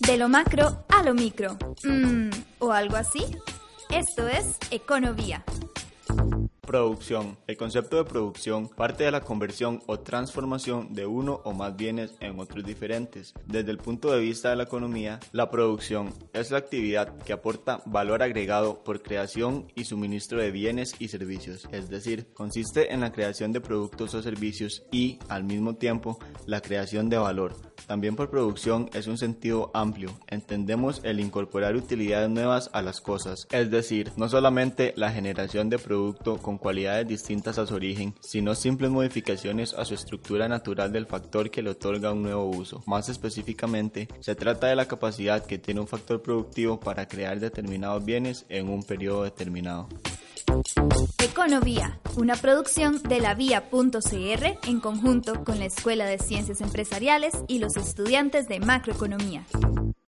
De lo macro a lo micro. Mm, ¿O algo así? Esto es Econovía. Producción. El concepto de producción parte de la conversión o transformación de uno o más bienes en otros diferentes. Desde el punto de vista de la economía, la producción es la actividad que aporta valor agregado por creación y suministro de bienes y servicios, es decir, consiste en la creación de productos o servicios y, al mismo tiempo, la creación de valor. También por producción es un sentido amplio. Entendemos el incorporar utilidades nuevas a las cosas, es decir, no solamente la generación de producto con cualidades distintas a su origen, sino simples modificaciones a su estructura natural del factor que le otorga un nuevo uso. Más específicamente, se trata de la capacidad que tiene un factor productivo para crear determinados bienes en un periodo determinado. Econovía, una producción de la Vía.cr en conjunto con la Escuela de Ciencias Empresariales y los estudiantes de Macroeconomía.